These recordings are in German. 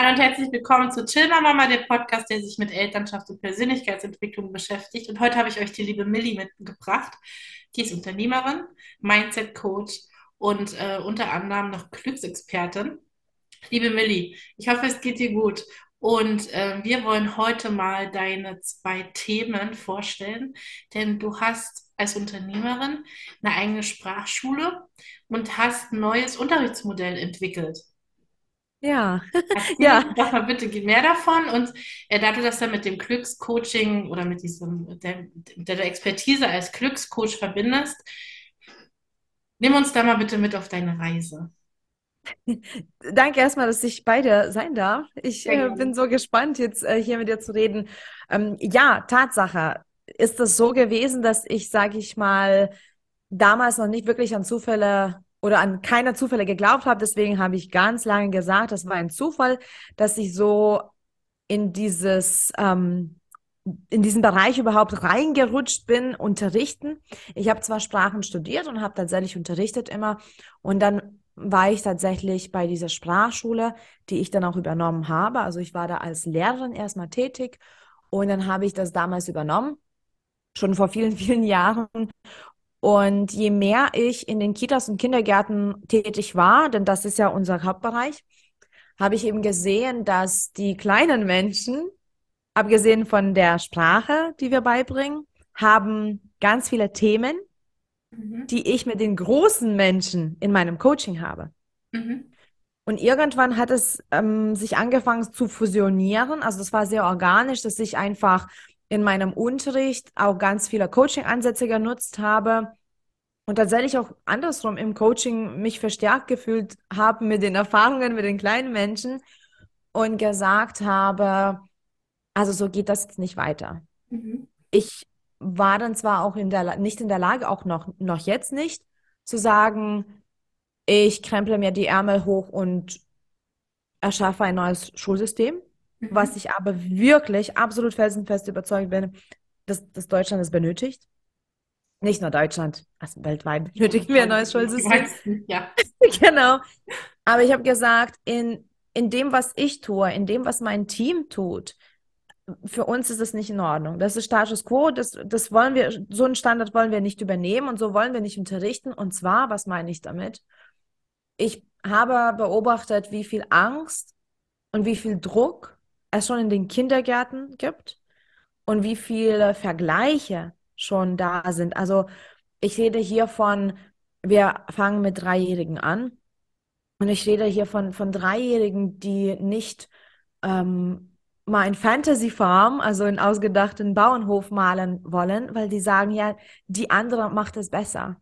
Hallo und herzlich willkommen zu Chill Mama, der Podcast, der sich mit Elternschaft und Persönlichkeitsentwicklung beschäftigt. Und heute habe ich euch die liebe Millie mitgebracht. Die ist Unternehmerin, Mindset Coach und äh, unter anderem noch Glücksexpertin. Liebe Millie, ich hoffe, es geht dir gut. Und äh, wir wollen heute mal deine zwei Themen vorstellen, denn du hast als Unternehmerin eine eigene Sprachschule und hast ein neues Unterrichtsmodell entwickelt. Ja, ja, doch mal bitte mehr davon und äh, da du das dann mit dem Glückscoaching oder mit diesem der, der Expertise als Glückscoach verbindest, nimm uns da mal bitte mit auf deine Reise. danke erstmal, dass ich bei dir sein darf. Ich äh, bin so gespannt, jetzt äh, hier mit dir zu reden. Ähm, ja, Tatsache, ist es so gewesen, dass ich, sage ich mal, damals noch nicht wirklich an Zufälle oder an keine Zufälle geglaubt habe. Deswegen habe ich ganz lange gesagt, das war ein Zufall, dass ich so in dieses, ähm, in diesen Bereich überhaupt reingerutscht bin, unterrichten. Ich habe zwar Sprachen studiert und habe tatsächlich unterrichtet immer und dann war ich tatsächlich bei dieser Sprachschule, die ich dann auch übernommen habe. Also ich war da als Lehrerin erstmal tätig und dann habe ich das damals übernommen, schon vor vielen, vielen Jahren. Und je mehr ich in den Kitas und Kindergärten tätig war, denn das ist ja unser Hauptbereich, habe ich eben gesehen, dass die kleinen Menschen, abgesehen von der Sprache, die wir beibringen, haben ganz viele Themen, Mhm. die ich mit den großen Menschen in meinem Coaching habe. Mhm. Und irgendwann hat es ähm, sich angefangen zu fusionieren. Also das war sehr organisch, dass ich einfach in meinem Unterricht auch ganz viele Coaching-Ansätze genutzt habe und tatsächlich auch andersrum im Coaching mich verstärkt gefühlt habe mit den Erfahrungen mit den kleinen Menschen und gesagt habe, also so geht das jetzt nicht weiter. Mhm. Ich war dann zwar auch in der, nicht in der Lage, auch noch, noch jetzt nicht, zu sagen, ich kremple mir die Ärmel hoch und erschaffe ein neues Schulsystem, was Mhm. ich aber wirklich absolut felsenfest überzeugt bin, dass, dass Deutschland es benötigt. Nicht nur Deutschland, also weltweit benötigen wir ein neues Schulsystem. ja. Genau. Aber ich habe gesagt, in, in dem, was ich tue, in dem, was mein Team tut, für uns ist es nicht in Ordnung. Das ist Status quo, das, das wollen wir, so einen Standard wollen wir nicht übernehmen und so wollen wir nicht unterrichten. Und zwar, was meine ich damit? Ich habe beobachtet, wie viel Angst und wie viel Druck es schon in den Kindergärten gibt und wie viele Vergleiche schon da sind. Also ich rede hier von, wir fangen mit Dreijährigen an und ich rede hier von, von Dreijährigen, die nicht ähm, mal ein Fantasy Farm, also einen ausgedachten Bauernhof malen wollen, weil die sagen, ja, die andere macht es besser.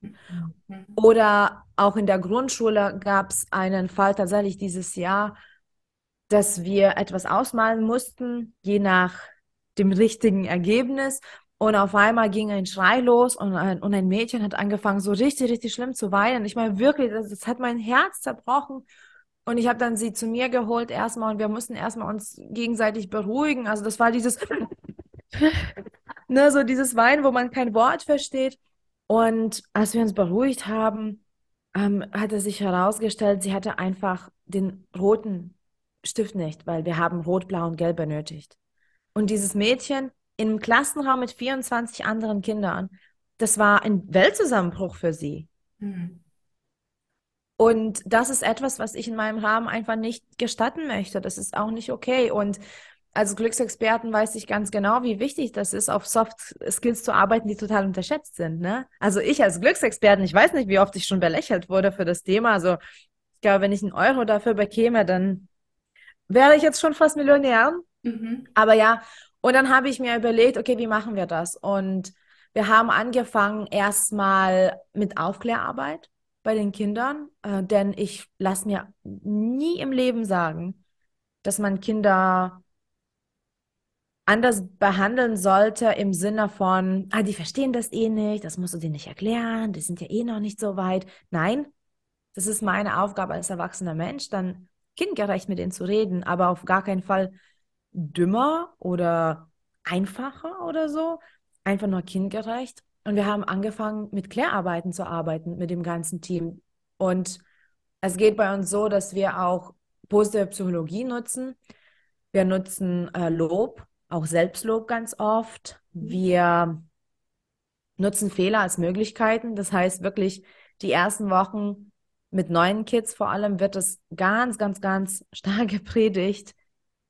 Mhm. Oder auch in der Grundschule gab es einen Fall tatsächlich dieses Jahr, dass wir etwas ausmalen mussten, je nach dem richtigen Ergebnis. Und auf einmal ging ein Schrei los und ein, und ein Mädchen hat angefangen, so richtig, richtig schlimm zu weinen. Ich meine, wirklich, das, das hat mein Herz zerbrochen. Und ich habe dann sie zu mir geholt erstmal und wir mussten erstmal uns gegenseitig beruhigen. Also das war dieses, ne, so dieses Weinen, wo man kein Wort versteht. Und als wir uns beruhigt haben, ähm, hat es sich herausgestellt, sie hatte einfach den roten Stift nicht, weil wir haben Rot, Blau und Gelb benötigt. Und dieses Mädchen im Klassenraum mit 24 anderen Kindern, das war ein Weltzusammenbruch für sie. Mhm. Und das ist etwas, was ich in meinem Rahmen einfach nicht gestatten möchte. Das ist auch nicht okay. Und als Glücksexperten weiß ich ganz genau, wie wichtig das ist, auf Soft Skills zu arbeiten, die total unterschätzt sind, ne? Also ich als Glücksexperten, ich weiß nicht, wie oft ich schon belächelt wurde für das Thema. Also ich glaube, wenn ich einen Euro dafür bekäme, dann wäre ich jetzt schon fast Millionär. Mhm. Aber ja, und dann habe ich mir überlegt, okay, wie machen wir das? Und wir haben angefangen erstmal mit Aufklärarbeit bei den Kindern, äh, denn ich lasse mir nie im Leben sagen, dass man Kinder anders behandeln sollte im Sinne von, ah, die verstehen das eh nicht, das musst du denen nicht erklären, die sind ja eh noch nicht so weit. Nein, das ist meine Aufgabe als erwachsener Mensch, dann kindgerecht mit denen zu reden, aber auf gar keinen Fall dümmer oder einfacher oder so, einfach nur kindgerecht. Und wir haben angefangen, mit Klärarbeiten zu arbeiten mit dem ganzen Team. Und es geht bei uns so, dass wir auch positive Psychologie nutzen. Wir nutzen äh, Lob, auch Selbstlob ganz oft. Wir nutzen Fehler als Möglichkeiten. Das heißt wirklich, die ersten Wochen mit neuen Kids vor allem wird es ganz, ganz, ganz stark gepredigt.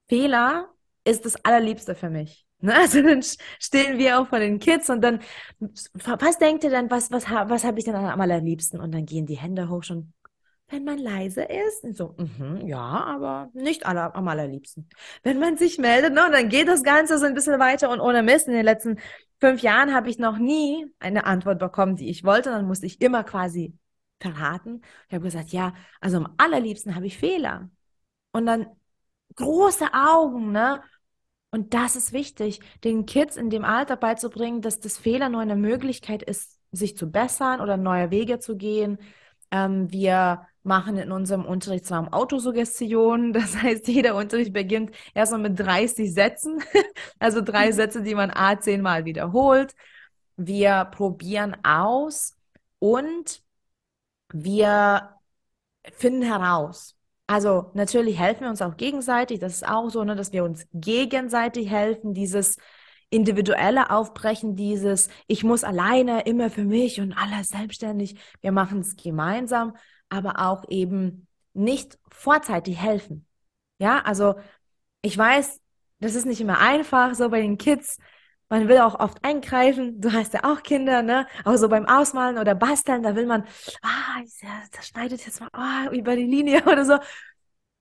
Fehler ist das Allerliebste für mich. Ne? Also dann stehen wir auch vor den Kids und dann, was denkt ihr dann, was, was, was habe ich denn am allerliebsten? Und dann gehen die Hände hoch schon, wenn man leise ist. Und so, mm ja, aber nicht aller, am allerliebsten. Wenn man sich meldet, ne, dann geht das Ganze so ein bisschen weiter und ohne Mist. In den letzten fünf Jahren habe ich noch nie eine Antwort bekommen, die ich wollte. Dann musste ich immer quasi verraten. Ich habe gesagt, ja, also am allerliebsten habe ich Fehler. Und dann große Augen, ne? Und das ist wichtig, den Kids in dem Alter beizubringen, dass das Fehler nur eine Möglichkeit ist, sich zu bessern oder neue Wege zu gehen. Ähm, wir machen in unserem Unterrichtsraum Autosuggestion. Das heißt, jeder Unterricht beginnt erstmal mit 30 Sätzen, also drei mhm. Sätze, die man A zehnmal wiederholt. Wir probieren aus und wir finden heraus, also natürlich helfen wir uns auch gegenseitig. Das ist auch so, ne, dass wir uns gegenseitig helfen. Dieses individuelle Aufbrechen, dieses ich muss alleine immer für mich und alles selbstständig. Wir machen es gemeinsam, aber auch eben nicht vorzeitig helfen. Ja, also ich weiß, das ist nicht immer einfach, so bei den Kids. Man will auch oft eingreifen. Du hast ja auch Kinder, ne? Auch so beim Ausmalen oder Basteln, da will man, ah, das schneidet jetzt mal ah, über die Linie oder so.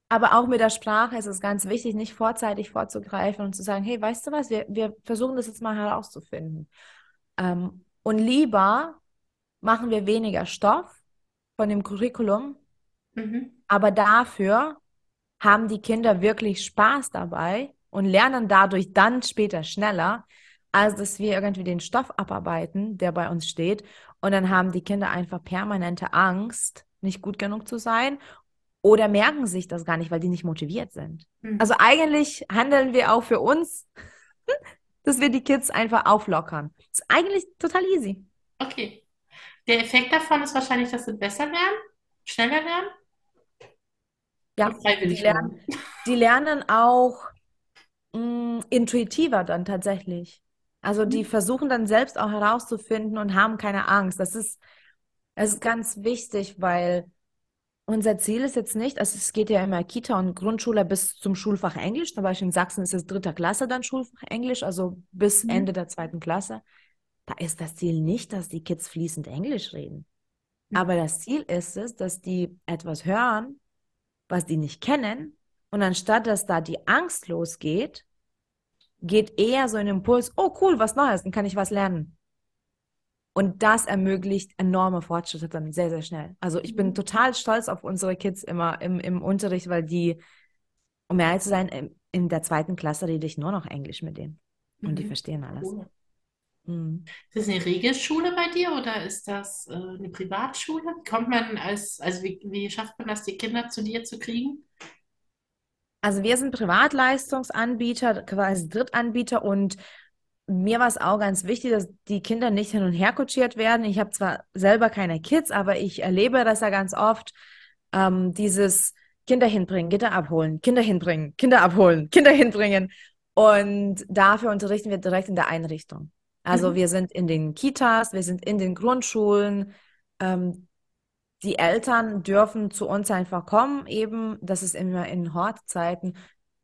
Aber auch mit der Sprache ist es ganz wichtig, nicht vorzeitig vorzugreifen und zu sagen, hey, weißt du was, wir, wir versuchen das jetzt mal herauszufinden. Ähm, und lieber machen wir weniger Stoff von dem Curriculum, mhm. aber dafür haben die Kinder wirklich Spaß dabei und lernen dadurch dann später schneller, als dass wir irgendwie den Stoff abarbeiten, der bei uns steht. Und dann haben die Kinder einfach permanente Angst, nicht gut genug zu sein oder merken sich das gar nicht, weil die nicht motiviert sind. Mhm. Also eigentlich handeln wir auch für uns, dass wir die Kids einfach auflockern. Ist eigentlich total easy. Okay. Der Effekt davon ist wahrscheinlich, dass sie besser lernen, schneller lernen. Ja, die lernen, die lernen auch mh, mm, intuitiver dann tatsächlich. Also die mhm. versuchen dann selbst auch herauszufinden und haben keine Angst. Das ist, das ist ganz wichtig, weil unser Ziel ist jetzt nicht, also es geht ja immer Kita und Grundschule bis zum Schulfach Englisch. Zum Beispiel in Sachsen ist es dritter Klasse dann Schulfach Englisch, also bis mhm. Ende der zweiten Klasse. Da ist das Ziel nicht, dass die Kids fließend Englisch reden. Mhm. Aber das Ziel ist es, dass die etwas hören, was die nicht kennen. Und anstatt dass da die Angst losgeht, geht eher so ein Impuls, oh cool, was Neues, dann kann ich was lernen. Und das ermöglicht enorme Fortschritte dann sehr, sehr schnell. Also ich bin mhm. total stolz auf unsere Kids immer im, im Unterricht, weil die, um ehrlich zu sein, in der zweiten Klasse rede ich nur noch Englisch mit denen. Und mhm. die verstehen alles. Cool. Mhm. Ist das eine Regelschule bei dir oder ist das äh, eine Privatschule? Kommt man als, also wie, wie schafft man das, die Kinder zu dir zu kriegen? Also wir sind Privatleistungsanbieter, quasi Drittanbieter und mir war es auch ganz wichtig, dass die Kinder nicht hin und her kutschiert werden. Ich habe zwar selber keine Kids, aber ich erlebe das ja ganz oft, ähm, dieses Kinder hinbringen, Kinder abholen, Kinder hinbringen, Kinder abholen, Kinder hinbringen. Und dafür unterrichten wir direkt in der Einrichtung. Also mhm. wir sind in den Kitas, wir sind in den Grundschulen. Ähm, die Eltern dürfen zu uns einfach kommen, eben, das ist immer in Hortzeiten.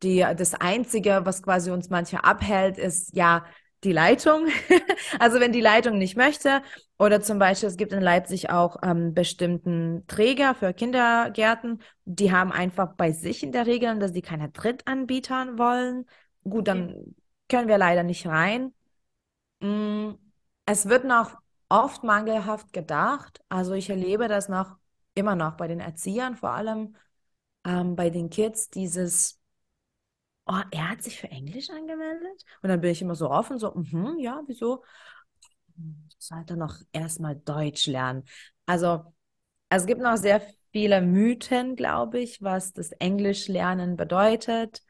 Die, das Einzige, was quasi uns manchmal abhält, ist ja die Leitung. also wenn die Leitung nicht möchte, oder zum Beispiel, es gibt in Leipzig auch ähm, bestimmten Träger für Kindergärten, die haben einfach bei sich in der Regel, dass sie keine Drittanbietern wollen. Gut, dann können wir leider nicht rein. Mm, es wird noch oft mangelhaft gedacht. Also ich erlebe das noch immer noch bei den Erziehern, vor allem ähm, bei den Kids, dieses, oh, er hat sich für Englisch angemeldet? Und dann bin ich immer so offen, so, mm ja, wieso? Sollte noch erstmal Deutsch lernen. Also es gibt noch sehr viele Mythen, glaube ich, was das Englisch lernen bedeutet.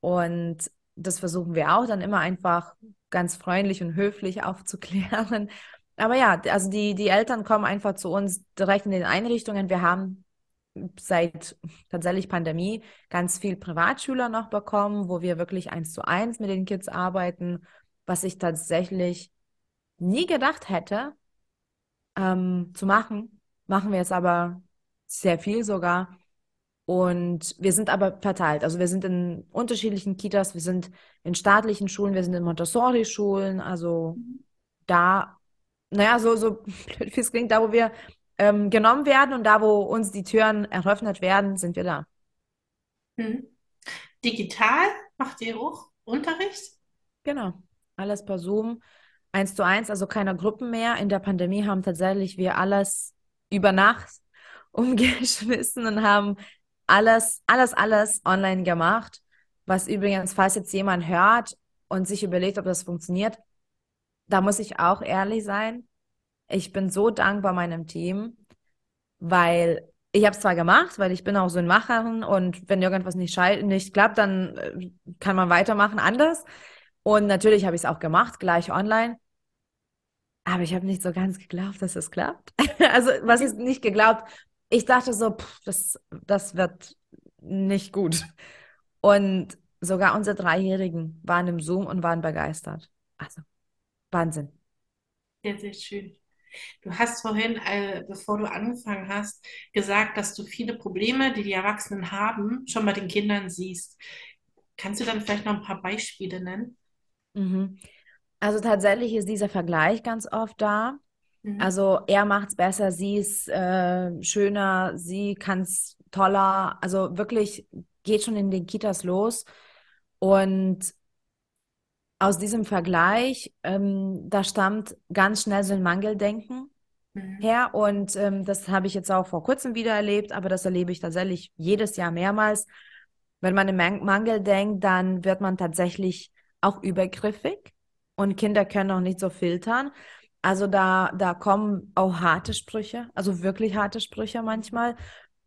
Und das versuchen wir auch dann immer einfach ganz freundlich und höflich aufzuklären. Aber ja, also die, die Eltern kommen einfach zu uns direkt in den Einrichtungen. Wir haben seit tatsächlich Pandemie ganz viel Privatschüler noch bekommen, wo wir wirklich eins zu eins mit den Kids arbeiten, was ich tatsächlich nie gedacht hätte ähm, zu machen. Machen wir jetzt aber sehr viel sogar. Und wir sind aber verteilt. Also wir sind in unterschiedlichen Kitas, wir sind in staatlichen Schulen, wir sind in Montessori-Schulen. Also da, naja, so, so blöd wie es klingt, da wo wir ähm, genommen werden und da wo uns die Türen eröffnet werden, sind wir da. Mhm. Digital macht ihr auch Unterricht? Genau. Alles per Zoom, eins zu eins, also keine Gruppen mehr. In der Pandemie haben tatsächlich wir alles über Nacht umgeschmissen und haben alles, alles, alles online gemacht. Was übrigens, falls jetzt jemand hört und sich überlegt, ob das funktioniert, da muss ich auch ehrlich sein. Ich bin so dankbar meinem Team, weil ich habe es zwar gemacht, weil ich bin auch so ein Macherin und wenn irgendwas nicht, nicht klappt, dann äh, kann man weitermachen anders. Und natürlich habe ich es auch gemacht, gleich online. Aber ich habe nicht so ganz geglaubt, dass es klappt. also, was ist nicht geglaubt? Ich dachte so, pff, das, das wird nicht gut. Und sogar unsere Dreijährigen waren im Zoom und waren begeistert. Also, Wahnsinn. Sehr, sehr schön. Du hast vorhin, äh, bevor du angefangen hast, gesagt, dass du viele Probleme, die die Erwachsenen haben, schon bei den Kindern siehst. Kannst du dann vielleicht noch ein paar Beispiele nennen? Mhm. Also tatsächlich ist dieser Vergleich ganz oft da. Mhm. Also er macht es besser, sie ist äh, schöner, sie kann es toller. Also wirklich geht schon in den Kitas los. Und aus diesem Vergleich, ähm, da stammt ganz schnell so ein Mangeldenken Mhm. her. Und ähm, das habe ich jetzt auch vor kurzem wieder erlebt, aber das erlebe ich tatsächlich jedes Jahr mehrmals. Wenn man an Mangel denkt, dann wird man tatsächlich auch übergriffig und Kinder können auch nicht so filtern. Also da, da kommen auch harte Sprüche, also wirklich harte Sprüche manchmal.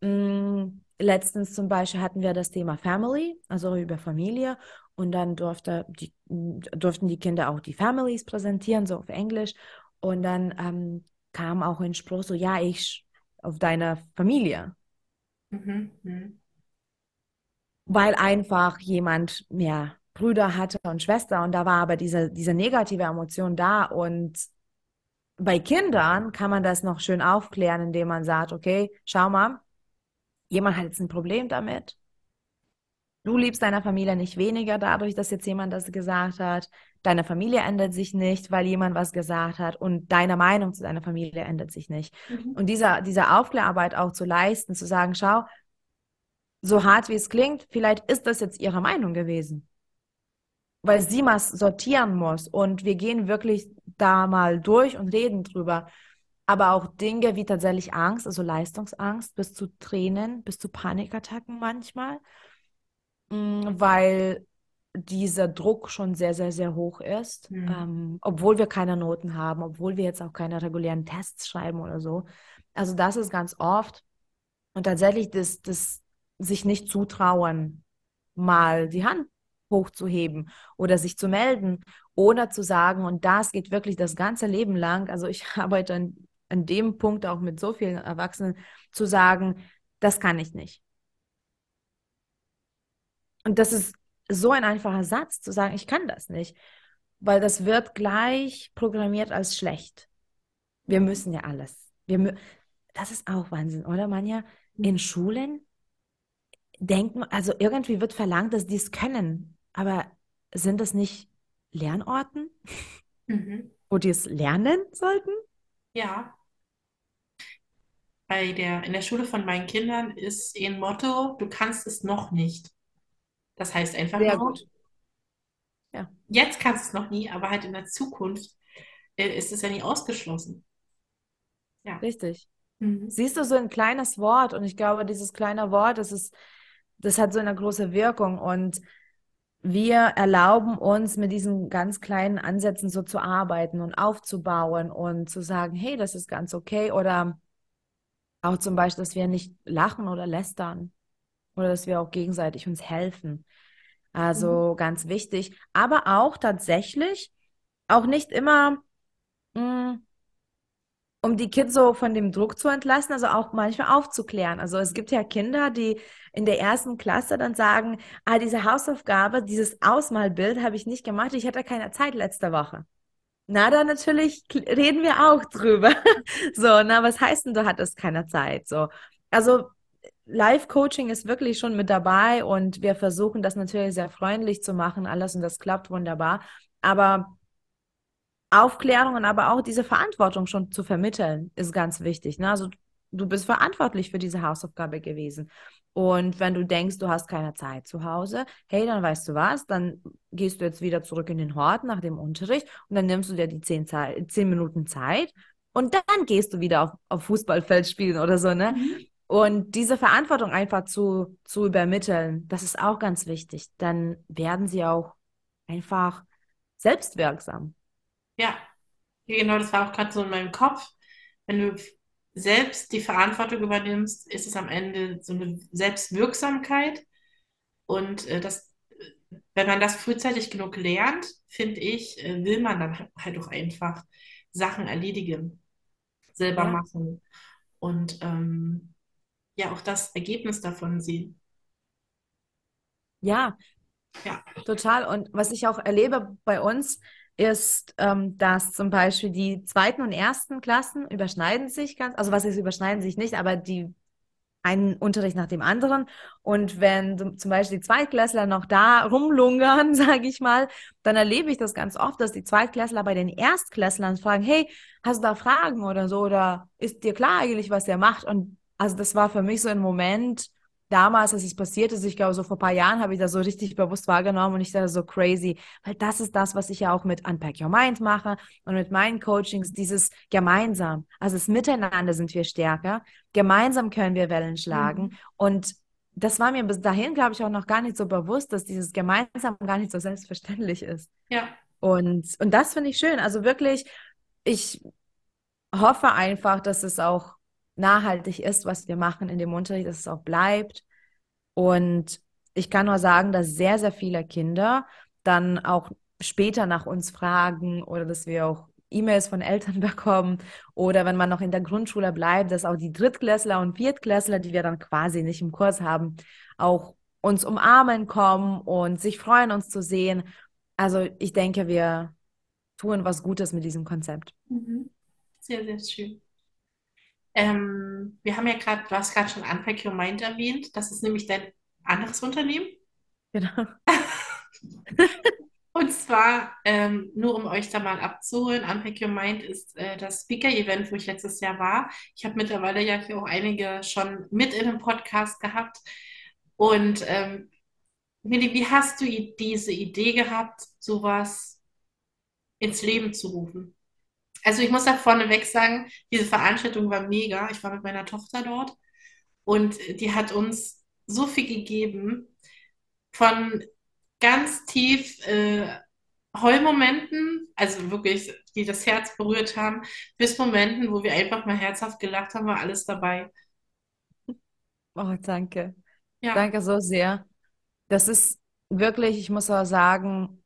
Mm, letztens zum Beispiel hatten wir das Thema Family, also über Familie. Und dann durfte die, durften die Kinder auch die Families präsentieren, so auf Englisch. Und dann ähm, kam auch ein Spruch so, ja, ich auf deine Familie. Mhm. Mhm. Weil einfach jemand mehr Brüder hatte und Schwester und da war aber diese, diese negative Emotion da und bei Kindern kann man das noch schön aufklären, indem man sagt, okay, schau mal, jemand hat jetzt ein Problem damit. Du liebst deine Familie nicht weniger dadurch, dass jetzt jemand das gesagt hat. Deine Familie ändert sich nicht, weil jemand was gesagt hat. Und deine Meinung zu deiner Familie ändert sich nicht. Mhm. Und dieser, diese Aufklärarbeit auch zu leisten, zu sagen, schau, so hart wie es klingt, vielleicht ist das jetzt ihre Meinung gewesen weil sie mal sortieren muss. Und wir gehen wirklich da mal durch und reden drüber. Aber auch Dinge wie tatsächlich Angst, also Leistungsangst, bis zu Tränen, bis zu Panikattacken manchmal, weil dieser Druck schon sehr, sehr, sehr hoch ist, Mhm. ähm, obwohl wir keine Noten haben, obwohl wir jetzt auch keine regulären Tests schreiben oder so. Also das ist ganz oft. Und tatsächlich das, das sich nicht zutrauen, mal die Hand hochzuheben oder sich zu melden oder zu sagen, und das geht wirklich das ganze Leben lang. Also ich arbeite an, an dem Punkt auch mit so vielen Erwachsenen, zu sagen, das kann ich nicht. Und das ist so ein einfacher Satz, zu sagen, ich kann das nicht, weil das wird gleich programmiert als schlecht. Wir müssen ja alles. Wir mü das ist auch Wahnsinn, oder Manja? In Schulen denken, also irgendwie wird verlangt, dass die es können. Aber sind das nicht Lernorten, Mhm. wo die es lernen sollten? Ja, bei der, in der Schule von meinen Kindern ist ein Motto, du kannst es noch nicht. Das heißt einfach Sehr nur, gut. Ja, jetzt kannst du es noch nie, aber halt in der Zukunft äh, ist es ja nie ausgeschlossen. Ja. richtig. Mhm. Siehst du, so ein kleines Wort und ich glaube, dieses kleine Wort, das ist, das hat so eine große Wirkung und wir erlauben uns mit diesen ganz kleinen Ansätzen so zu arbeiten und aufzubauen und zu sagen, hey, das ist ganz okay oder auch zum Beispiel, dass wir nicht lachen oder lästern oder dass wir auch gegenseitig uns helfen. Mhm. Also ganz wichtig, aber auch tatsächlich auch nicht immer mh, um die Kids so von dem Druck zu entlassen, also auch manchmal aufzuklären. Also es gibt ja Kinder, die in der ersten Klasse dann sagen, ah, diese Hausaufgabe, dieses Ausmalbild habe ich nicht gemacht, ich hatte keine Zeit letzte Woche. Na, dann natürlich reden wir auch drüber. so, na, was heißt denn, du hattest keine Zeit? So, also Live-Coaching ist wirklich schon mit dabei und wir versuchen das natürlich sehr freundlich zu machen, alles und das klappt wunderbar. Aber Aufklärung und aber auch diese Verantwortung schon zu vermitteln, ist ganz wichtig. Ne? Also du bist verantwortlich für diese Hausaufgabe gewesen. Und wenn du denkst, du hast keine Zeit zu Hause, hey, dann weißt du was, dann gehst du jetzt wieder zurück in den Hort nach dem Unterricht und dann nimmst du dir die zehn, Zeit, zehn Minuten Zeit und dann gehst du wieder auf, auf Fußballfeld spielen oder so, ne? Mhm. Und diese Verantwortung einfach zu, zu übermitteln, das ist auch ganz wichtig. Dann werden sie auch einfach selbstwirksam. Ja, genau, das war auch gerade so in meinem Kopf. Wenn du selbst die Verantwortung übernimmst, ist es am Ende so eine Selbstwirksamkeit. Und äh, das, wenn man das frühzeitig genug lernt, finde ich, äh, will man dann halt auch einfach Sachen erledigen, selber ja. machen und ähm, ja auch das Ergebnis davon sehen. Ja, ja, total. Und was ich auch erlebe bei uns, ist, ähm, dass zum Beispiel die zweiten und ersten Klassen überschneiden sich ganz, also was ist überschneiden sich nicht, aber die einen Unterricht nach dem anderen. Und wenn zum Beispiel die Zweitklässler noch da rumlungern, sage ich mal, dann erlebe ich das ganz oft, dass die Zweitklässler bei den Erstklässlern fragen, hey, hast du da Fragen oder so? Oder ist dir klar eigentlich, was der macht? Und also das war für mich so ein Moment, damals, als es passiert ist, ich glaube, so vor ein paar Jahren habe ich das so richtig bewusst wahrgenommen und ich dachte so crazy, weil das ist das, was ich ja auch mit Unpack Your Mind mache und mit meinen Coachings, dieses gemeinsam. Also das Miteinander sind wir stärker. Gemeinsam können wir Wellen schlagen. Mhm. Und das war mir bis dahin, glaube ich, auch noch gar nicht so bewusst, dass dieses gemeinsam gar nicht so selbstverständlich ist. Ja. Und, und das finde ich schön. Also wirklich, ich hoffe einfach, dass es auch nachhaltig ist, was wir machen in dem Unterricht, dass es auch bleibt. Und ich kann nur sagen, dass sehr, sehr viele Kinder dann auch später nach uns fragen oder dass wir auch E-Mails von Eltern bekommen oder wenn man noch in der Grundschule bleibt, dass auch die Drittklässler und Viertklässler, die wir dann quasi nicht im Kurs haben, auch uns umarmen kommen und sich freuen, uns zu sehen. Also ich denke, wir tun was Gutes mit diesem Konzept. Mhm. Sehr, sehr schön. Ähm, wir haben ja gerade, du hast gerade schon Unpack Your Mind erwähnt. Das ist nämlich dein anderes Unternehmen. Genau. Und zwar, ähm, nur um euch da mal abzuholen, Unpack Your Mind ist äh, das Speaker-Event, wo ich letztes Jahr war. Ich habe mittlerweile ja hier auch einige schon mit in einem Podcast gehabt. Und ähm, Milli, wie hast du diese Idee gehabt, sowas ins Leben zu rufen? Also ich muss da vorneweg sagen, diese Veranstaltung war mega. Ich war mit meiner Tochter dort und die hat uns so viel gegeben von ganz tief äh, Heulmomenten, also wirklich, die das Herz berührt haben, bis Momenten, wo wir einfach mal herzhaft gelacht haben, war alles dabei. Oh, danke. Ja. Danke so sehr. Das ist wirklich, ich muss auch sagen,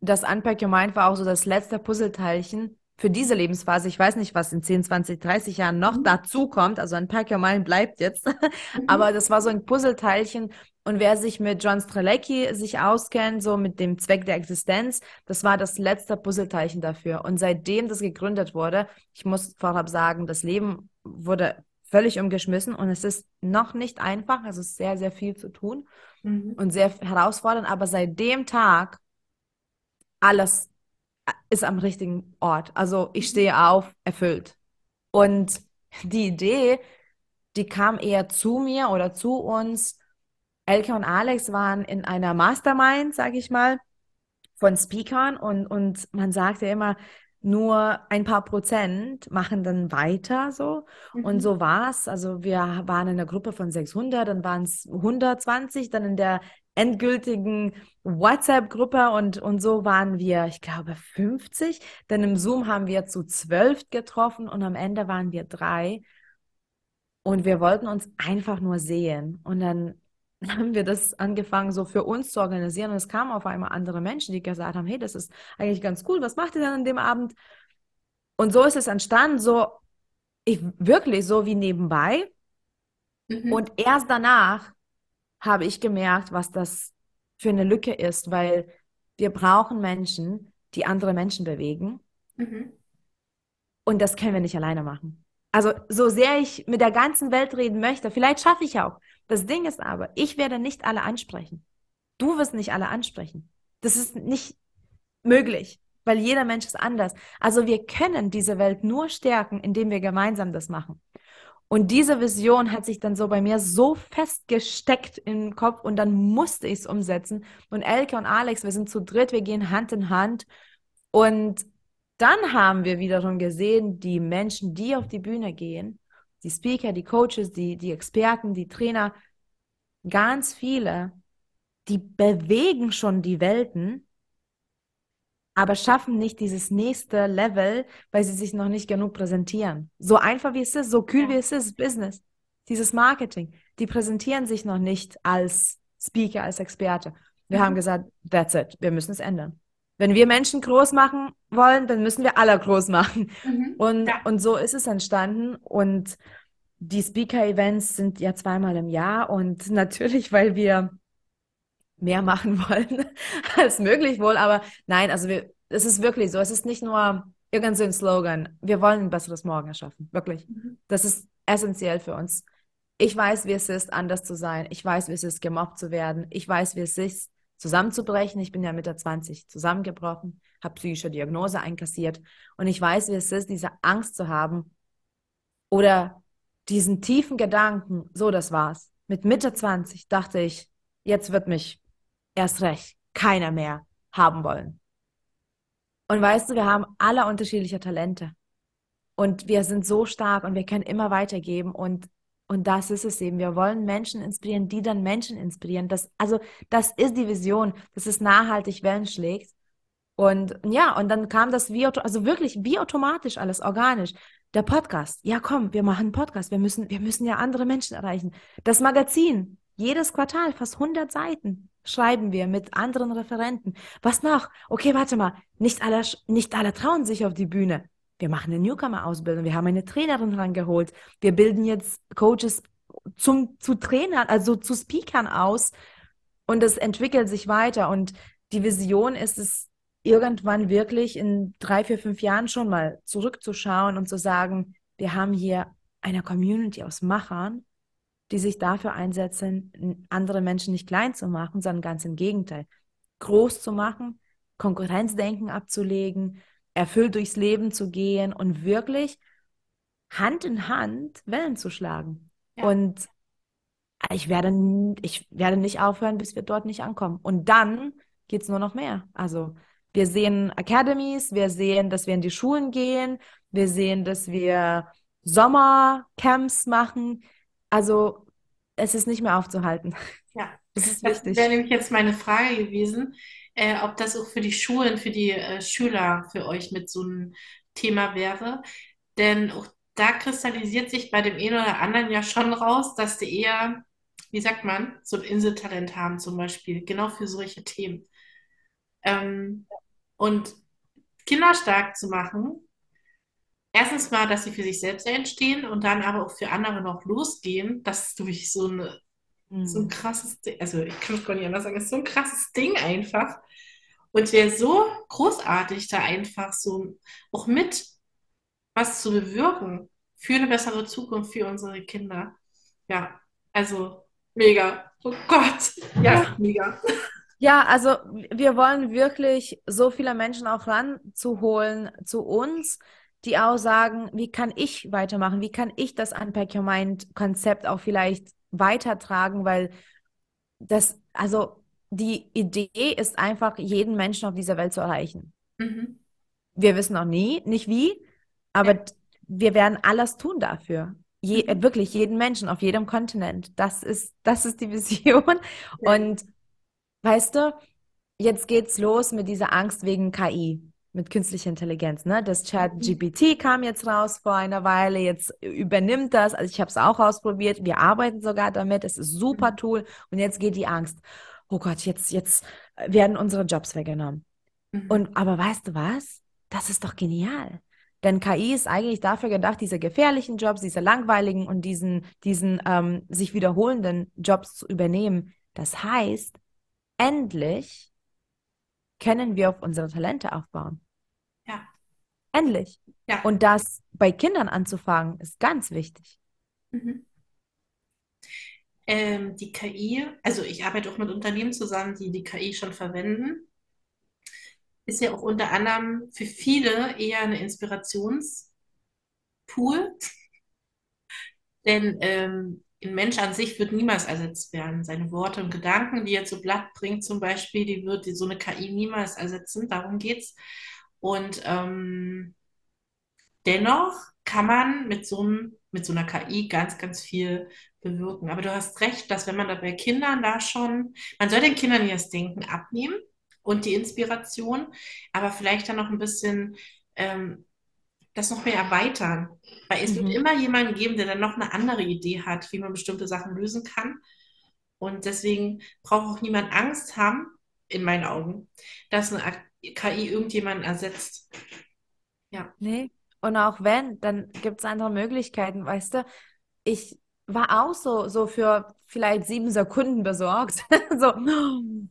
das Unpack Your Mind war auch so das letzte Puzzleteilchen, für diese Lebensphase, ich weiß nicht, was in 10, 20, 30 Jahren noch mhm. dazu kommt, also ein Pack Your Mind bleibt jetzt, mhm. aber das war so ein Puzzleteilchen und wer sich mit John Strelecki sich auskennt, so mit dem Zweck der Existenz, das war das letzte Puzzleteilchen dafür und seitdem das gegründet wurde, ich muss vorab sagen, das Leben wurde völlig umgeschmissen und es ist noch nicht einfach, es ist sehr, sehr viel zu tun mhm. und sehr herausfordernd, aber seit dem Tag alles ist am richtigen Ort. Also ich stehe auf, erfüllt. Und die Idee, die kam eher zu mir oder zu uns. Elke und Alex waren in einer Mastermind, sage ich mal, von Speakern und, und man sagte immer, nur ein paar Prozent machen dann weiter so. Mhm. Und so war es. Also wir waren in einer Gruppe von 600, dann waren es 120, dann in der endgültigen WhatsApp-Gruppe und, und so waren wir, ich glaube, 50. Dann im Zoom haben wir zu zwölf getroffen und am Ende waren wir drei. Und wir wollten uns einfach nur sehen. Und dann haben wir das angefangen, so für uns zu organisieren. Und es kamen auf einmal andere Menschen, die gesagt haben, hey, das ist eigentlich ganz cool, was macht ihr denn an dem Abend? Und so ist es entstanden, so Ich wirklich so wie nebenbei. Mhm. Und erst danach habe ich gemerkt, was das für eine Lücke ist, weil wir brauchen Menschen, die andere Menschen bewegen. Mhm. Und das können wir nicht alleine machen. Also, so sehr ich mit der ganzen Welt reden möchte, vielleicht schaffe ich auch. Das Ding ist aber, ich werde nicht alle ansprechen. Du wirst nicht alle ansprechen. Das ist nicht möglich, weil jeder Mensch ist anders. Also, wir können diese Welt nur stärken, indem wir gemeinsam das machen. Und diese Vision hat sich dann so bei mir so festgesteckt im Kopf und dann musste ich es umsetzen. Und Elke und Alex, wir sind zu dritt, wir gehen Hand in Hand. Und dann haben wir wiederum gesehen, die Menschen, die auf die Bühne gehen, die Speaker, die Coaches, die, die Experten, die Trainer, ganz viele, die bewegen schon die Welten, aber schaffen nicht dieses nächste Level, weil sie sich noch nicht genug präsentieren. So einfach wie es ist, so kühl wie es ist, Business, dieses Marketing, die präsentieren sich noch nicht als Speaker, als Experte. Wir Mhm. haben gesagt, that's it, wir müssen es ändern. Wenn wir Menschen groß machen wollen, dann müssen wir alle groß machen. Mhm. Und, Ja. und so ist es entstanden. Und die Speaker-Events sind ja zweimal im Jahr. Und natürlich, weil wir mehr machen wollen als möglich wohl. Aber nein, also wir, es ist wirklich so. Es ist nicht nur irgend so ein Slogan. Wir wollen ein besseres Morgen erschaffen. Wirklich. Mhm. Das ist essentiell für uns. Ich weiß, wie es ist, anders zu sein. Ich weiß, wie es ist, gemobbt zu werden. Ich weiß, wie es ist, zusammenzubrechen. Ich bin ja Mitte 20 zusammengebrochen, habe psychische Diagnose einkassiert. Und ich weiß, wie es ist, diese Angst zu haben oder diesen tiefen Gedanken, so, das war's. Mit Mitte 20 dachte ich, jetzt wird mich erst recht keiner mehr haben wollen. Und weißt du, wir haben alle unterschiedliche Talente. Und wir sind so stark und wir können immer weitergeben. Und, und das ist es eben. Wir wollen Menschen inspirieren, die dann Menschen inspirieren. Das, also, das ist die Vision, dass es nachhaltig Wellen schlägt. Und ja, und dann kam das wie, also wirklich wie automatisch alles organisch. Der Podcast. Ja, komm, wir machen einen Podcast. Wir müssen, wir müssen ja andere Menschen erreichen. Das Magazin. Jedes Quartal, fast 100 Seiten schreiben wir mit anderen Referenten. Was noch? Okay, warte mal. Nicht alle, nicht alle trauen sich auf die Bühne. Wir machen eine Newcomer-Ausbildung. Wir haben eine Trainerin rangeholt. Wir bilden jetzt Coaches zum, zu Trainern, also zu Speakern aus. Und es entwickelt sich weiter. Und die Vision ist es, irgendwann wirklich in drei, vier, fünf Jahren schon mal zurückzuschauen und zu sagen, wir haben hier eine Community aus Machern, die sich dafür einsetzen, andere Menschen nicht klein zu machen, sondern ganz im Gegenteil, groß zu machen, Konkurrenzdenken abzulegen, erfüllt durchs Leben zu gehen und wirklich Hand in Hand Wellen zu schlagen. Ja. Und ich werde, ich werde nicht aufhören, bis wir dort nicht ankommen. Und dann geht's nur noch mehr. Also wir sehen Academies, wir sehen, dass wir in die Schulen gehen, wir sehen, dass wir Sommercamps machen. Also es ist nicht mehr aufzuhalten. Ja. Das ist Das wichtig. wäre nämlich jetzt meine Frage gewesen, äh, ob das auch für die Schulen, für die äh, Schüler, für euch mit so einem Thema wäre. Denn auch da kristallisiert sich bei dem einen oder anderen ja schon raus, dass die eher, wie sagt man, so ein Inseltalent haben zum Beispiel, genau für solche Themen. Ähm, und Kinder stark zu machen, erstens mal, dass sie für sich selbst entstehen und dann aber auch für andere noch losgehen, das ist wirklich so eine so ein Mhm. krasses Ding. Also ich kann es gar nicht anders sagen. Es ist so ein krasses Ding einfach. Und wäre so großartig, da einfach so auch mit was zu bewirken für eine bessere Zukunft für unsere Kinder. Ja, also mega. Oh Gott. Ja, Ja. mega. Ja, also wir wollen wirklich so viele Menschen auch ranzuholen zu uns, die auch sagen, wie kann ich weitermachen? Wie kann ich das Unpack Your Mind Konzept auch vielleicht weitertragen? Weil das, also die Idee ist einfach, jeden Menschen auf dieser Welt zu erreichen. Mhm. Wir wissen noch nie, nicht wie, aber Ja. wir werden alles tun dafür. Je, Mhm. wirklich jeden Menschen auf jedem Kontinent. Das ist, das ist die Vision. Ja. Und weißt du, jetzt geht's los mit dieser Angst wegen KI, mit künstlicher Intelligenz, ne? Das ChatGPT kam jetzt raus vor einer Weile, jetzt übernimmt das. Also ich habe es auch ausprobiert. Wir arbeiten sogar damit. Es ist super Mhm. Tool. Und jetzt geht die Angst. Oh Gott, jetzt, jetzt werden unsere Jobs weggenommen. Mhm. Und aber weißt du was? Das ist doch genial. Denn KI ist eigentlich dafür gedacht, diese gefährlichen Jobs, diese langweiligen und diesen, diesen ähm, sich wiederholenden Jobs zu übernehmen. Das heißt, endlich können wir auf unsere Talente aufbauen. Ja. Endlich. Ja. Und das bei Kindern anzufangen, ist ganz wichtig. Mhm. Ähm, die KI, also ich arbeite auch mit Unternehmen zusammen, die die KI schon verwenden, ist ja auch unter anderem für viele eher eine Inspirationspool. Denn ähm, ein Mensch an sich wird niemals ersetzt werden. Seine Worte und Gedanken, die er zu Blatt bringt, zum Beispiel, die wird so eine KI niemals ersetzen. Darum geht's. Und ähm, dennoch kann man mit so, einem, mit so einer KI ganz, ganz viel bewirken. Aber du hast recht, dass wenn man da bei Kindern da schon, man soll den Kindern das Denken abnehmen und die Inspiration, aber vielleicht dann noch ein bisschen ähm, das noch mehr erweitern. Weil es Mhm. wird immer jemanden geben, der dann noch eine andere Idee hat, wie man bestimmte Sachen lösen kann. Und deswegen braucht auch niemand Angst haben, in meinen Augen, dass eine KI irgendjemanden ersetzt. Ja. Nee. Und auch wenn, dann gibt es andere Möglichkeiten, weißt du? Ich war auch so, so für vielleicht sieben Sekunden besorgt. So,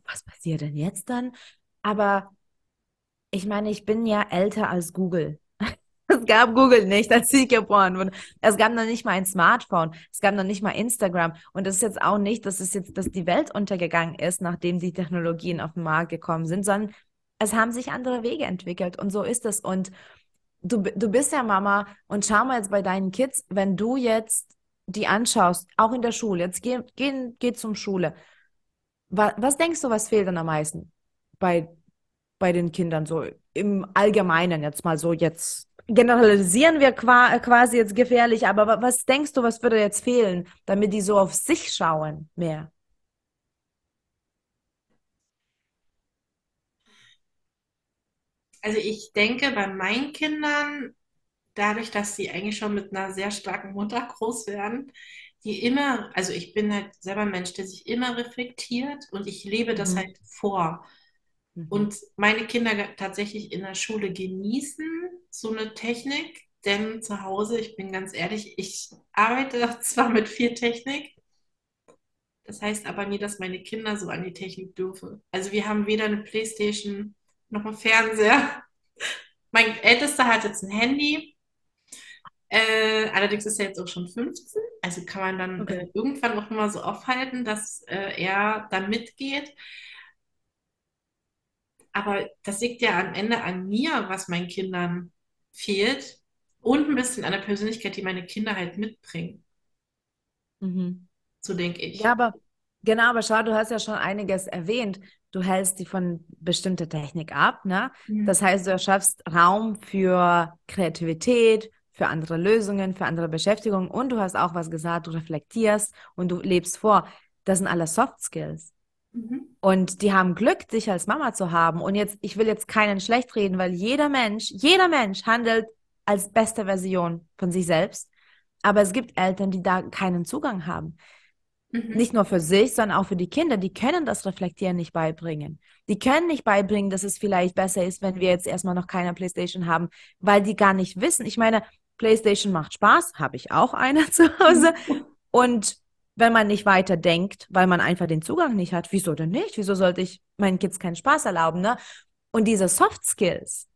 was passiert denn jetzt dann? Aber ich meine, ich bin ja älter als Google. Es gab Google nicht, als ich geboren wurde. Es gab noch nicht mal ein Smartphone. Es gab noch nicht mal Instagram. Und das ist jetzt auch nicht, dass es jetzt, dass die Welt untergegangen ist, nachdem die Technologien auf den Markt gekommen sind, sondern es haben sich andere Wege entwickelt. Und so ist es. Und du, du bist ja Mama und schau mal jetzt bei deinen Kids, wenn du jetzt die anschaust, auch in der Schule, jetzt geh, geh, geh zum Schule. Was, was denkst du, was fehlt dann am meisten bei, bei den Kindern so im Allgemeinen jetzt mal so jetzt generalisieren wir qua quasi jetzt gefährlich, aber wa- was denkst du, was würde jetzt fehlen, damit die so auf sich schauen mehr? Also ich denke, bei meinen Kindern, dadurch, dass sie eigentlich schon mit einer sehr starken Mutter groß werden, die immer, also ich bin halt selber ein Mensch, der sich immer reflektiert und ich lebe das Mhm. halt vor. Mhm. Und meine Kinder tatsächlich in der Schule genießen so eine Technik, denn zu Hause, ich bin ganz ehrlich, ich arbeite zwar mit viel Technik, das heißt aber nie, dass meine Kinder so an die Technik dürfen. Also wir haben weder eine PlayStation noch einen Fernseher. Mein Ältester hat jetzt ein Handy, äh, allerdings ist er jetzt auch schon 15, also kann man dann Okay. äh, irgendwann auch mal so aufhalten, dass äh, er da mitgeht. Aber das liegt ja am Ende an mir, was meinen Kindern fehlt und ein bisschen an der Persönlichkeit, die meine Kinder halt mitbringen. Mhm. So denke Ja, ich. aber genau, aber schau, du hast ja schon einiges erwähnt. Du hältst die von bestimmter Technik ab, ne? Mhm. Das heißt, du erschaffst Raum für Kreativität, für andere Lösungen, für andere Beschäftigungen und du hast auch was gesagt, du reflektierst und du lebst vor. Das sind alles Soft Skills. Mhm. Und die haben Glück, dich als Mama zu haben. Und jetzt, ich will jetzt keinen schlecht reden, weil jeder Mensch, jeder Mensch handelt als beste Version von sich selbst. Aber es gibt Eltern, die da keinen Zugang haben. Mhm. Nicht nur für sich, sondern auch für die Kinder. Die können das Reflektieren nicht beibringen. Die können nicht beibringen, dass es vielleicht besser ist, wenn wir jetzt erstmal noch keine PlayStation haben, weil die gar nicht wissen. Ich meine, PlayStation macht Spaß, habe ich auch eine zu Hause. Und wenn man nicht weiter denkt, weil man einfach den Zugang nicht hat, wieso denn nicht? Wieso sollte ich meinen Kids keinen Spaß erlauben, ne? Und diese Soft Skills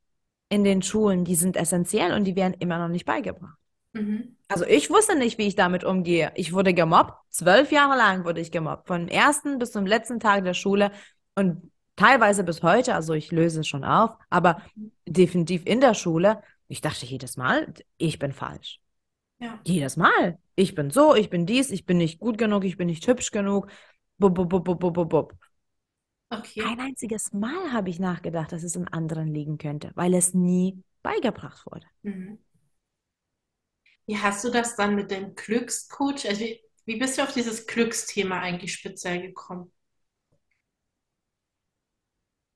in den Schulen, die sind essentiell und die werden immer noch nicht beigebracht. Mhm. Also ich wusste nicht, wie ich damit umgehe. Ich wurde gemobbt. Zwölf Jahre lang wurde ich gemobbt. Vom ersten bis zum letzten Tag der Schule und teilweise bis heute. Also ich löse es schon auf, aber definitiv in der Schule. Ich dachte jedes Mal, ich bin falsch. Ja. Jedes Mal. Ich bin so, ich bin dies, ich bin nicht gut genug, ich bin nicht hübsch genug. Bub, bub, bub, bub, bub, bub. Okay. Kein einziges Mal habe ich nachgedacht, dass es an anderen liegen könnte, weil es nie beigebracht wurde. Mhm. Wie hast du das dann mit dem Glückscoach? Also wie, wie bist du auf dieses Glücksthema eigentlich speziell gekommen?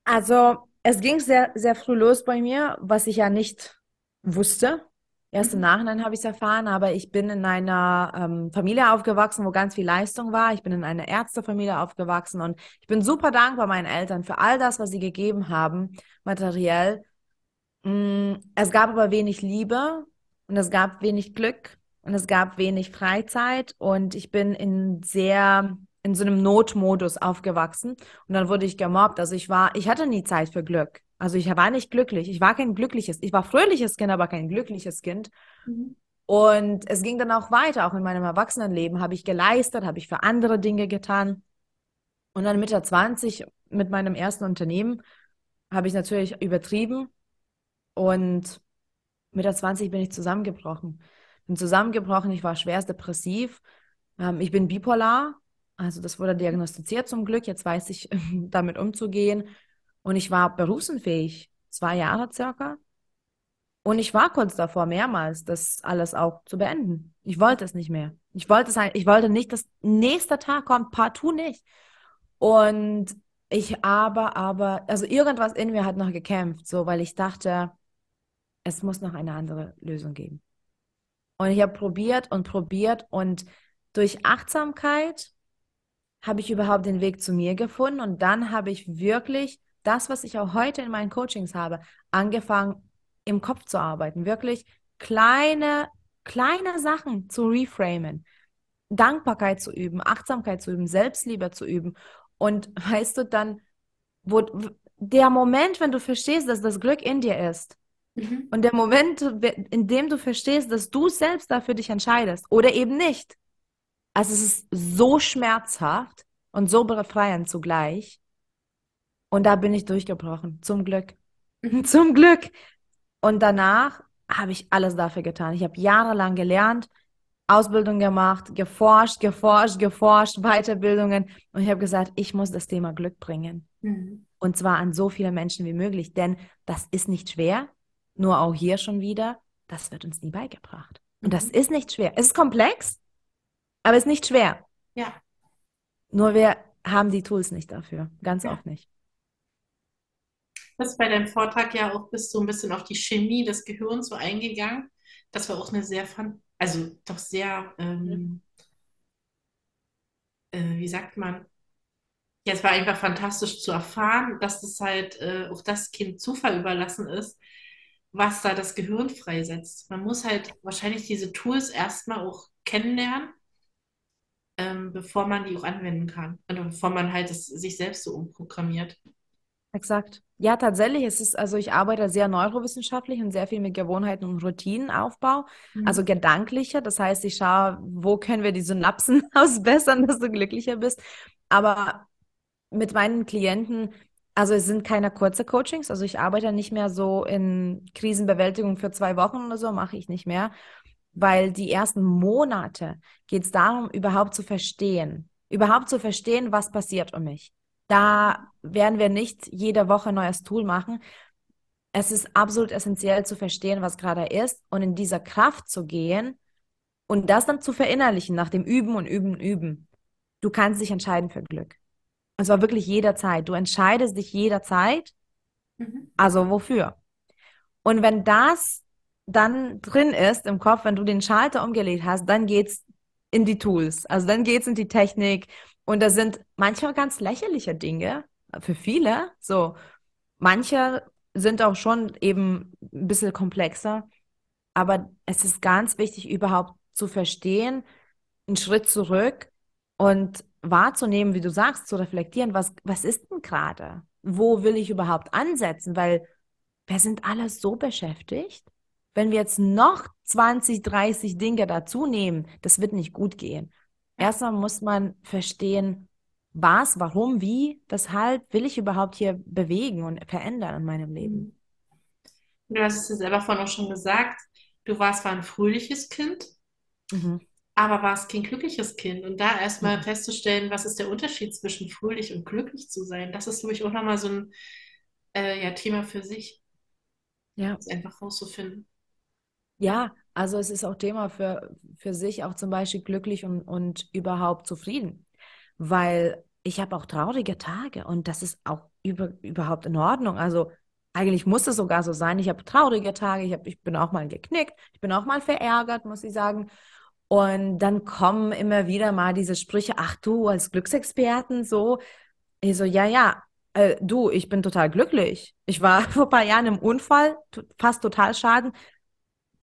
Also, es ging sehr, sehr früh los bei mir, was ich ja nicht wusste. Erst im Mhm. Nachhinein habe ich es erfahren, aber ich bin in einer ähm, Familie aufgewachsen, wo ganz viel Leistung war. Ich bin in einer Ärztefamilie aufgewachsen und ich bin super dankbar meinen Eltern für all das, was sie gegeben haben, materiell. Mm, Es gab aber wenig Liebe und es gab wenig Glück und es gab wenig Freizeit und ich bin in sehr, in so einem Notmodus aufgewachsen und dann wurde ich gemobbt. Also ich war, ich hatte nie Zeit für Glück. Also ich war nicht glücklich. Ich war kein glückliches, ich war fröhliches Kind, aber kein glückliches Kind. Mhm. Und es ging dann auch weiter, auch in meinem Erwachsenenleben habe ich geleistet, habe ich für andere Dinge getan. Und dann Mitte 20 mit meinem ersten Unternehmen habe ich natürlich übertrieben und Mitte 20 bin ich zusammengebrochen. Bin zusammengebrochen, ich war schwerst depressiv. Ähm, ich bin bipolar, also das wurde diagnostiziert zum Glück. Jetzt weiß ich, damit umzugehen. Und ich war berufsunfähig, zwei Jahre circa. Und ich war kurz davor, mehrmals das alles auch zu beenden. Ich wollte es nicht mehr. Ich wollte es, ich wollte nicht, dass nächster Tag kommt, partout nicht. Und ich aber, aber, also irgendwas in mir hat noch gekämpft, so, weil ich dachte, es muss noch eine andere Lösung geben. Und ich habe probiert und probiert und durch Achtsamkeit habe ich überhaupt den Weg zu mir gefunden und dann habe ich wirklich das, was ich auch heute in meinen Coachings habe, angefangen im Kopf zu arbeiten, wirklich kleine, kleine Sachen zu reframen, Dankbarkeit zu üben, Achtsamkeit zu üben, Selbstliebe zu üben und weißt du dann, wo der Moment, wenn du verstehst, dass das Glück in dir ist, Mhm. und der Moment, in dem du verstehst, dass du selbst dafür dich entscheidest oder eben nicht. Also es ist so schmerzhaft und so befreiend zugleich. Und da bin ich durchgebrochen. Zum Glück. Mhm. Zum Glück. Und danach habe ich alles dafür getan. Ich habe jahrelang gelernt, Ausbildung gemacht, geforscht, geforscht, geforscht, Weiterbildungen. Und ich habe gesagt, ich muss das Thema Glück bringen. Mhm. Und zwar an so viele Menschen wie möglich. Denn das ist nicht schwer. Nur auch hier schon wieder, das wird uns nie beigebracht. Und das Mhm. ist nicht schwer. Es ist komplex, aber es ist nicht schwer. Ja. Nur wir haben die Tools nicht dafür. Ganz Ja. oft nicht. Du bist bei deinem Vortrag ja auch bist so ein bisschen auf die Chemie des Gehirns so eingegangen. Das war auch eine sehr, also doch sehr, ähm, äh, wie sagt man, ja, es war einfach fantastisch zu erfahren, dass es halt äh, auch das Kind Zufall überlassen ist, was da das Gehirn freisetzt. Man muss halt wahrscheinlich diese Tools erstmal auch kennenlernen, ähm, bevor man die auch anwenden kann. Oder bevor man halt es sich selbst so umprogrammiert. Exakt. Ja, tatsächlich. Es ist, also ich arbeite sehr neurowissenschaftlich und sehr viel mit Gewohnheiten und Routinenaufbau. Also Mhm. gedanklicher. Das heißt, ich schaue, wo können wir die Synapsen ausbessern, dass du glücklicher bist. Aber mit meinen Klienten, also es sind keine kurze Coachings. Also ich arbeite nicht mehr so in Krisenbewältigung für zwei Wochen oder so, mache ich nicht mehr. Weil die ersten Monate geht es darum, überhaupt zu verstehen. Überhaupt zu verstehen, was passiert um mich. Da werden wir nicht jede Woche ein neues Tool machen. Es ist absolut essentiell zu verstehen, was gerade ist und in dieser Kraft zu gehen und das dann zu verinnerlichen nach dem Üben und Üben und Üben. Du kannst dich entscheiden für Glück. Und zwar wirklich jederzeit. Du entscheidest dich jederzeit. Mhm. Also wofür? Und wenn das dann drin ist im Kopf, wenn du den Schalter umgelegt hast, dann geht's in die Tools. Also dann geht's in die Technik. Und da sind manchmal ganz lächerliche Dinge für viele. So, manche sind auch schon eben ein bisschen komplexer. Aber es ist ganz wichtig, überhaupt zu verstehen, einen Schritt zurück und wahrzunehmen, wie du sagst, zu reflektieren, was, was ist denn gerade? Wo will ich überhaupt ansetzen? Weil wir sind alle so beschäftigt. Wenn wir jetzt noch 20, 30 Dinge dazu nehmen, das wird nicht gut gehen. Erstmal muss man verstehen, was, warum, wie, weshalb will ich überhaupt hier bewegen und verändern in meinem Leben. Du hast es ja selber vorhin auch schon gesagt, du warst zwar ein fröhliches Kind, Mhm. aber warst kein glückliches Kind. Und da erstmal Mhm. festzustellen, was ist der Unterschied zwischen fröhlich und glücklich zu sein, das ist, glaube ich, auch nochmal so ein äh, ja, Thema für sich, Ja. das einfach rauszufinden. Ja, also es ist auch Thema für, für sich, auch zum Beispiel glücklich und, und überhaupt zufrieden. Weil ich habe auch traurige Tage und das ist auch über, überhaupt in Ordnung. Also eigentlich muss es sogar so sein. Ich habe traurige Tage, ich hab, ich bin auch mal geknickt, ich bin auch mal verärgert, muss ich sagen. Und dann kommen immer wieder mal diese Sprüche, ach du als Glücksexperten so. Ich so, ja, ja, Äh, du, ich bin total glücklich. Ich war vor ein paar Jahren im Unfall, fast total Schaden.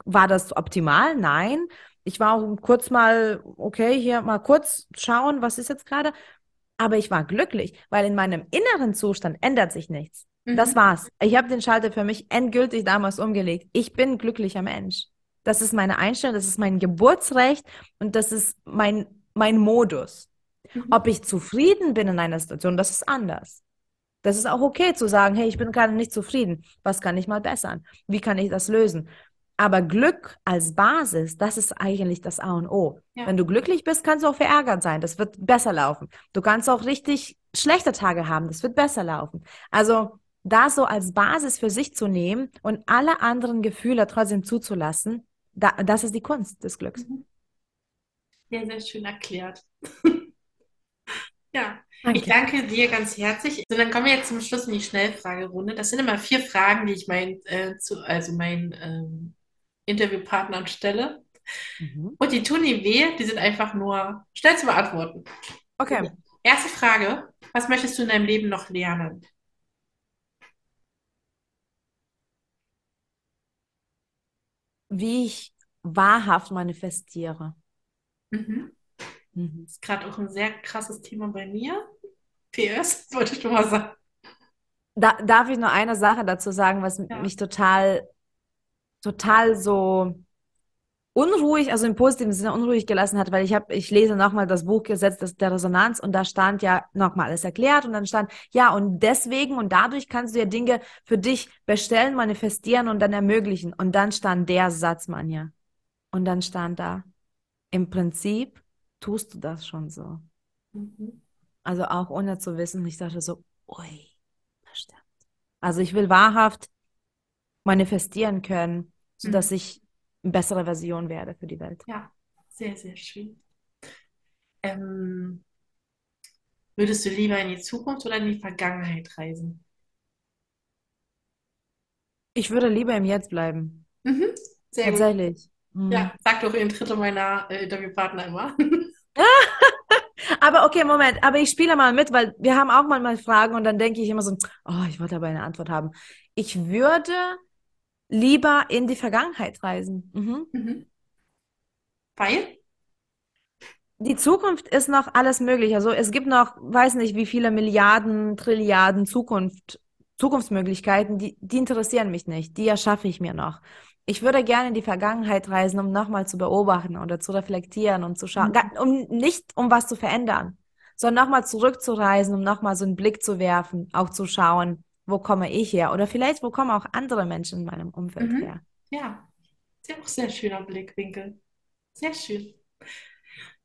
War das optimal? Nein. Ich war auch kurz mal, okay, hier mal kurz schauen, was ist jetzt gerade. Aber ich war glücklich, weil in meinem inneren Zustand ändert sich nichts. Mhm. Das war's. Ich habe den Schalter für mich endgültig damals umgelegt. Ich bin glücklicher Mensch. Das ist meine Einstellung, das ist mein Geburtsrecht und das ist mein, mein Modus. Mhm. Ob ich zufrieden bin in einer Situation, das ist anders. Das ist auch okay zu sagen, hey, ich bin gerade nicht zufrieden. Was kann ich mal bessern? Wie kann ich das lösen? Aber Glück als Basis, das ist eigentlich das A und O. Ja. Wenn du glücklich bist, kannst du auch verärgert sein. Das wird besser laufen. Du kannst auch richtig schlechte Tage haben. Das wird besser laufen. Also das so als Basis für sich zu nehmen und alle anderen Gefühle trotzdem zuzulassen, da, das ist die Kunst des Glücks. Mhm. Sehr, sehr schön erklärt. ja, danke. ich danke dir ganz herzlich. So, dann kommen wir jetzt zum Schluss in die Schnellfragerunde. Das sind immer vier Fragen, die ich mein, äh, zu, also meinen ähm, Interviewpartnern stelle. Mhm. Und die tun nie weh, die sind einfach nur schnell zu beantworten. Okay. Erste Frage: Was möchtest du in deinem Leben noch lernen? Wie ich wahrhaft manifestiere. Mhm. Mhm. Das ist gerade auch ein sehr krasses Thema bei mir. PS, wollte ich schon mal sagen. Da, darf ich nur eine Sache dazu sagen, was ja. mich total total so unruhig, also im positiven Sinne unruhig gelassen hat, weil ich habe, ich lese nochmal das Buch Gesetz der Resonanz und da stand ja nochmal alles erklärt und dann stand, ja, und deswegen und dadurch kannst du ja Dinge für dich bestellen, manifestieren und dann ermöglichen. Und dann stand der Satz, Manja. Und dann stand da, im Prinzip tust du das schon so. Mhm. Also auch ohne zu wissen, ich dachte so, ui, das stimmt. Also ich will wahrhaft manifestieren können, sodass mhm. ich eine bessere Version werde für die Welt. Ja, sehr, sehr schön. Ähm, würdest du lieber in die Zukunft oder in die Vergangenheit reisen? Ich würde lieber im Jetzt bleiben. Mhm, sehr Tatsächlich. Mhm. Ja, sagt doch in Dritte meiner äh, Interviewpartner immer. aber okay, Moment, aber ich spiele mal mit, weil wir haben auch manchmal Fragen und dann denke ich immer so, oh, ich wollte aber eine Antwort haben. Ich würde lieber in die Vergangenheit reisen. Mhm. Mhm. Weil? Die Zukunft ist noch alles möglich. Also es gibt noch, weiß nicht, wie viele Milliarden, Trilliarden Zukunft, Zukunftsmöglichkeiten, die, die interessieren mich nicht. Die erschaffe ich mir noch. Ich würde gerne in die Vergangenheit reisen, um nochmal zu beobachten oder zu reflektieren und zu schauen, mhm. um nicht um was zu verändern, sondern nochmal zurückzureisen, um nochmal so einen Blick zu werfen, auch zu schauen, wo komme ich her? Oder vielleicht, wo kommen auch andere Menschen in meinem Umfeld mhm. her? Ja, ist ja auch sehr schöner Blickwinkel. Sehr schön.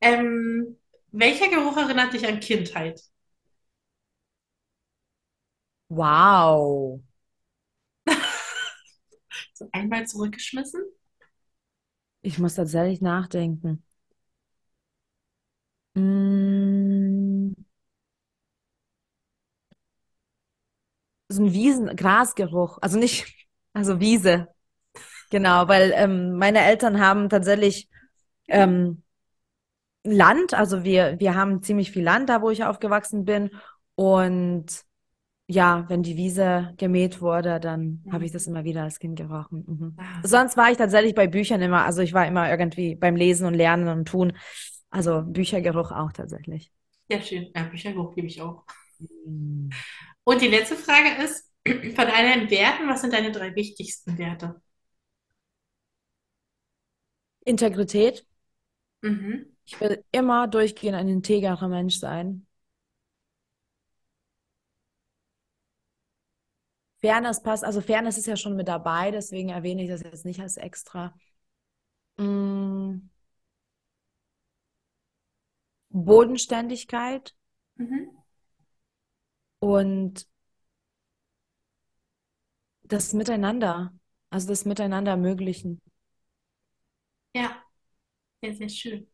Ähm, welcher Geruch erinnert dich an Kindheit? Wow. so einmal zurückgeschmissen? Ich muss tatsächlich nachdenken. Mmh. So ein Wiesen, Grasgeruch, also nicht, also Wiese. Genau, weil ähm, meine Eltern haben tatsächlich ähm, Land, also wir, wir haben ziemlich viel Land da, wo ich aufgewachsen bin. Und ja, wenn die Wiese gemäht wurde, dann mhm. habe ich das immer wieder als Kind gerochen. Mhm. Ah, Sonst war ich tatsächlich bei Büchern immer, also ich war immer irgendwie beim Lesen und Lernen und Tun. Also Büchergeruch auch tatsächlich. Ja, schön. Ja, Büchergeruch gebe ich auch. Mhm. Und die letzte Frage ist, von deinen Werten, was sind deine drei wichtigsten Werte? Integrität. Mhm. Ich will immer durchgehend ein integrer Mensch sein. Fairness passt, also Fairness ist ja schon mit dabei, deswegen erwähne ich das jetzt nicht als extra. Mm. Bodenständigkeit. Mhm und das Miteinander, also das Miteinander ermöglichen. Ja, sehr, sehr schön.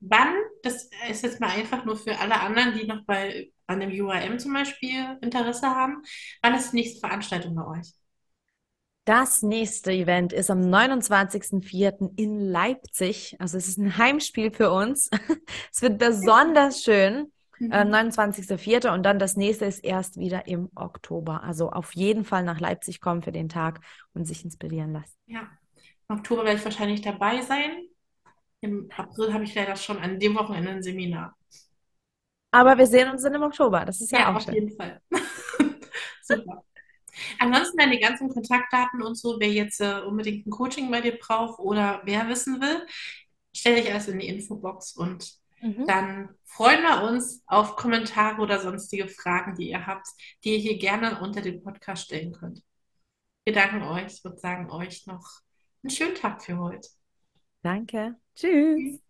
Wann, das ist jetzt mal einfach nur für alle anderen, die noch bei an dem UAM zum Beispiel Interesse haben, wann ist die nächste Veranstaltung bei euch? Das nächste Event ist am 29.04. in Leipzig. Also es ist ein Heimspiel für uns. Es wird besonders schön. Äh, 29.04. und dann das nächste ist erst wieder im Oktober. Also auf jeden Fall nach Leipzig kommen für den Tag und sich inspirieren lassen. Ja, im Oktober werde ich wahrscheinlich dabei sein. Im April habe ich leider schon an dem Wochenende ein Seminar. Aber wir sehen uns dann im Oktober. Das ist ja, Ja, auch auf schön. jeden Fall. Super. Ansonsten deine ganzen Kontaktdaten und so, wer jetzt äh, unbedingt ein Coaching bei dir braucht oder wer wissen will, stelle ich alles in die Infobox und Mhm. dann freuen wir uns auf Kommentare oder sonstige Fragen, die ihr habt, die ihr hier gerne unter dem Podcast stellen könnt. Wir danken euch und sagen euch noch einen schönen Tag für heute. Danke. Tschüss.